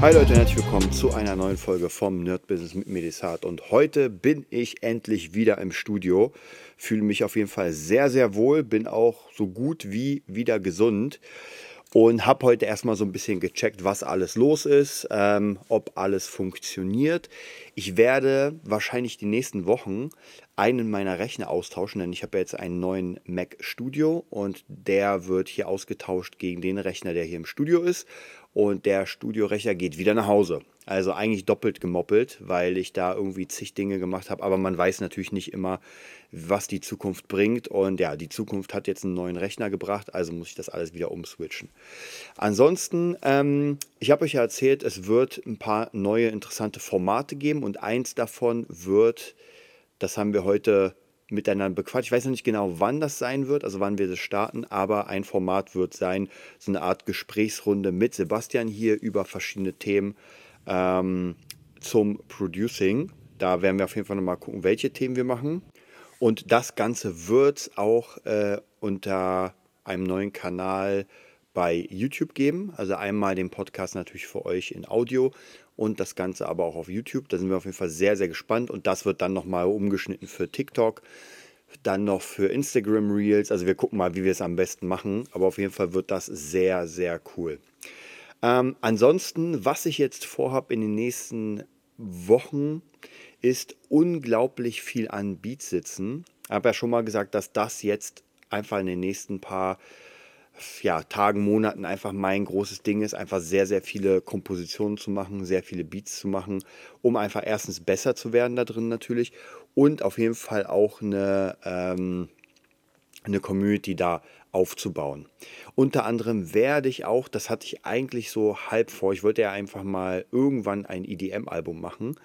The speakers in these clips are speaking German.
Hi Leute, herzlich willkommen zu einer neuen Folge vom Nerd Business mit Medisat. Und heute bin ich endlich wieder im Studio. Fühle mich auf jeden Fall sehr, sehr wohl, bin auch so gut wie wieder gesund und habe heute erstmal so ein bisschen gecheckt, was alles los ist, ähm, ob alles funktioniert. Ich werde wahrscheinlich die nächsten Wochen einen meiner Rechner austauschen, denn ich habe jetzt einen neuen Mac Studio und der wird hier ausgetauscht gegen den Rechner, der hier im Studio ist und der Studiorechner geht wieder nach Hause. Also eigentlich doppelt gemoppelt, weil ich da irgendwie zig Dinge gemacht habe, aber man weiß natürlich nicht immer, was die Zukunft bringt. Und ja, die Zukunft hat jetzt einen neuen Rechner gebracht, also muss ich das alles wieder umswitchen. Ansonsten, ähm, ich habe euch ja erzählt, es wird ein paar neue interessante Formate geben und eins davon wird, das haben wir heute miteinander bequatscht. Ich weiß noch nicht genau, wann das sein wird, also wann wir das starten, aber ein Format wird sein, so eine Art Gesprächsrunde mit Sebastian hier über verschiedene Themen ähm, zum Producing. Da werden wir auf jeden Fall nochmal gucken, welche Themen wir machen. Und das Ganze wird auch äh, unter einem neuen Kanal bei YouTube geben. Also einmal den Podcast natürlich für euch in Audio und das Ganze aber auch auf YouTube. Da sind wir auf jeden Fall sehr, sehr gespannt und das wird dann nochmal umgeschnitten für TikTok, dann noch für Instagram Reels. Also wir gucken mal, wie wir es am besten machen, aber auf jeden Fall wird das sehr, sehr cool. Ähm, ansonsten, was ich jetzt vorhabe in den nächsten Wochen, ist unglaublich viel an Beats sitzen. Ich habe ja schon mal gesagt, dass das jetzt einfach in den nächsten paar ja, Tagen, Monaten einfach mein großes Ding ist, einfach sehr, sehr viele Kompositionen zu machen, sehr viele Beats zu machen, um einfach erstens besser zu werden da drin natürlich und auf jeden Fall auch eine, ähm, eine Community da aufzubauen. Unter anderem werde ich auch, das hatte ich eigentlich so halb vor, ich wollte ja einfach mal irgendwann ein EDM-Album machen,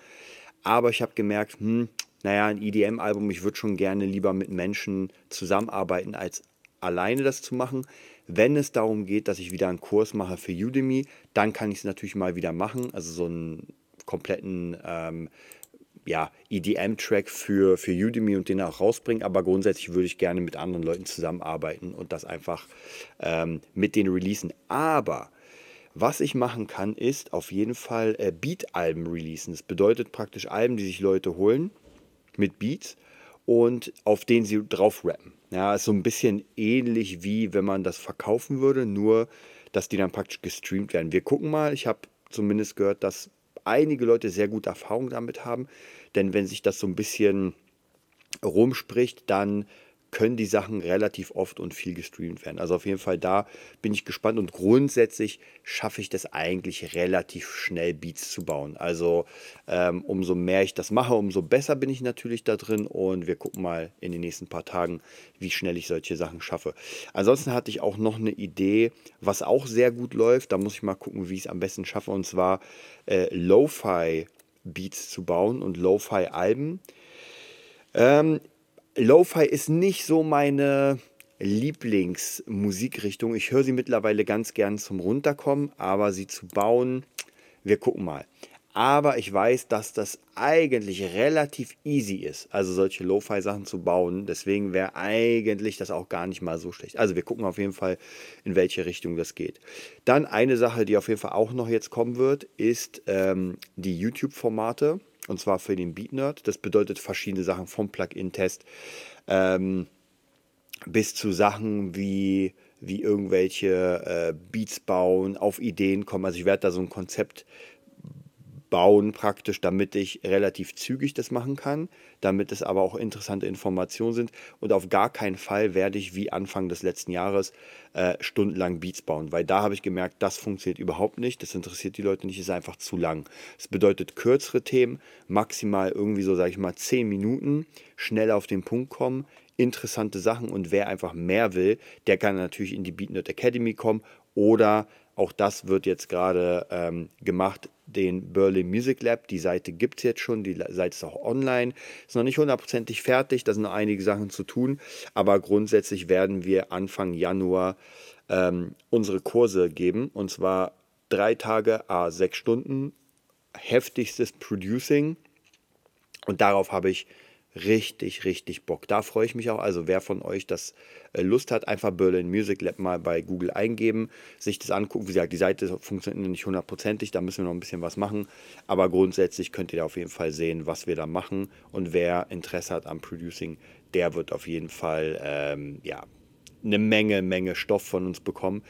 aber ich habe gemerkt, hm, naja, ein EDM-Album, ich würde schon gerne lieber mit Menschen zusammenarbeiten, als alleine das zu machen. Wenn es darum geht, dass ich wieder einen Kurs mache für Udemy, dann kann ich es natürlich mal wieder machen. Also so einen kompletten ähm, ja, EDM-Track für, für Udemy und den auch rausbringen. Aber grundsätzlich würde ich gerne mit anderen Leuten zusammenarbeiten und das einfach ähm, mit denen releasen. Aber was ich machen kann, ist auf jeden Fall äh, Beat-Alben releasen. Das bedeutet praktisch Alben, die sich Leute holen mit Beats und auf denen sie drauf rappen. Ja, ist so ein bisschen ähnlich wie wenn man das verkaufen würde, nur dass die dann praktisch gestreamt werden. Wir gucken mal, ich habe zumindest gehört, dass einige Leute sehr gute Erfahrungen damit haben, denn wenn sich das so ein bisschen rumspricht, dann können die Sachen relativ oft und viel gestreamt werden. Also auf jeden Fall da bin ich gespannt und grundsätzlich schaffe ich das eigentlich relativ schnell Beats zu bauen. Also ähm, umso mehr ich das mache, umso besser bin ich natürlich da drin und wir gucken mal in den nächsten paar Tagen, wie schnell ich solche Sachen schaffe. Ansonsten hatte ich auch noch eine Idee, was auch sehr gut läuft. Da muss ich mal gucken, wie ich es am besten schaffe und zwar äh, Lo-Fi Beats zu bauen und Lo-Fi Alben. Ähm, Lo-Fi ist nicht so meine Lieblingsmusikrichtung. Ich höre sie mittlerweile ganz gern zum Runterkommen, aber sie zu bauen, wir gucken mal. Aber ich weiß, dass das eigentlich relativ easy ist, also solche Lo-Fi-Sachen zu bauen. Deswegen wäre eigentlich das auch gar nicht mal so schlecht. Also wir gucken auf jeden Fall, in welche Richtung das geht. Dann eine Sache, die auf jeden Fall auch noch jetzt kommen wird, ist ähm, die YouTube-Formate und zwar für den Beat Nerd. Das bedeutet verschiedene Sachen vom Plugin-Test ähm, bis zu Sachen wie, wie irgendwelche äh, Beats bauen, auf Ideen kommen. Also ich werde da so ein Konzept bauen praktisch, damit ich relativ zügig das machen kann, damit es aber auch interessante Informationen sind. Und auf gar keinen Fall werde ich wie Anfang des letzten Jahres äh, stundenlang Beats bauen, weil da habe ich gemerkt, das funktioniert überhaupt nicht, das interessiert die Leute nicht, ist einfach zu lang. Es bedeutet kürzere Themen, maximal irgendwie so, sage ich mal, 10 Minuten, schnell auf den Punkt kommen, interessante Sachen. Und wer einfach mehr will, der kann natürlich in die BeatNet Academy kommen. Oder auch das wird jetzt gerade ähm, gemacht, den Berlin Music Lab. Die Seite gibt es jetzt schon, die Seite ist auch online. Ist noch nicht hundertprozentig fertig, da sind noch einige Sachen zu tun. Aber grundsätzlich werden wir Anfang Januar ähm, unsere Kurse geben. Und zwar drei Tage, a sechs Stunden, heftigstes Producing. Und darauf habe ich richtig, richtig Bock. Da freue ich mich auch. Also wer von euch das äh, Lust hat, einfach Berlin Music Lab mal bei Google eingeben, sich das angucken. Wie gesagt, die Seite funktioniert nicht hundertprozentig, da müssen wir noch ein bisschen was machen. Aber grundsätzlich könnt ihr da auf jeden Fall sehen, was wir da machen. Und wer Interesse hat am Producing, der wird auf jeden Fall ähm, ja, eine Menge, Menge Stoff von uns bekommen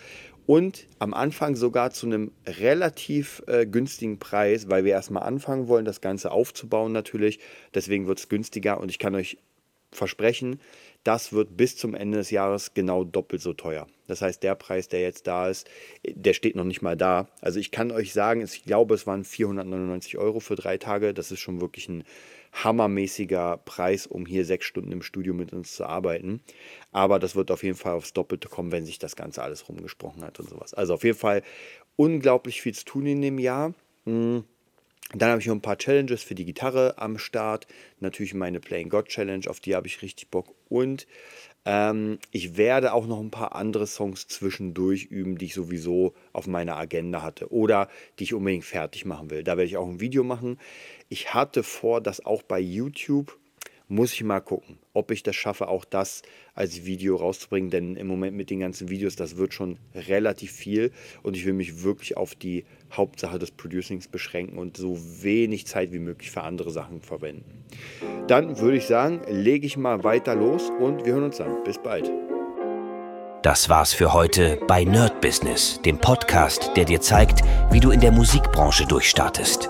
und am Anfang sogar zu einem relativ äh, günstigen Preis, weil wir erstmal anfangen wollen, das Ganze aufzubauen natürlich. Deswegen wird es günstiger und ich kann euch versprechen, das wird bis zum Ende des Jahres genau doppelt so teuer. Das heißt, der Preis, der jetzt da ist, der steht noch nicht mal da. Also ich kann euch sagen, ich glaube, es waren 499 Euro für drei Tage. Das ist schon wirklich ein hammermäßiger Preis, um hier sechs Stunden im Studio mit uns zu arbeiten. Aber das wird auf jeden Fall aufs Doppelte kommen, wenn sich das Ganze alles rumgesprochen hat und sowas. Also auf jeden Fall unglaublich viel zu tun in dem Jahr. Hm. Dann habe ich noch ein paar Challenges für die Gitarre am Start. Natürlich meine Playing God Challenge, auf die habe ich richtig Bock. Und ähm, ich werde auch noch ein paar andere Songs zwischendurch üben, die ich sowieso auf meiner Agenda hatte oder die ich unbedingt fertig machen will. Da werde ich auch ein Video machen. Ich hatte vor, das auch bei YouTube muss ich mal gucken, ob ich das schaffe, auch das als Video rauszubringen. Denn im Moment mit den ganzen Videos, das wird schon relativ viel. Und ich will mich wirklich auf die Hauptsache des Producings beschränken und so wenig Zeit wie möglich für andere Sachen verwenden. Dann würde ich sagen, lege ich mal weiter los und wir hören uns dann. Bis bald. Das war's für heute bei Nerd Business, dem Podcast, der dir zeigt, wie du in der Musikbranche durchstartest.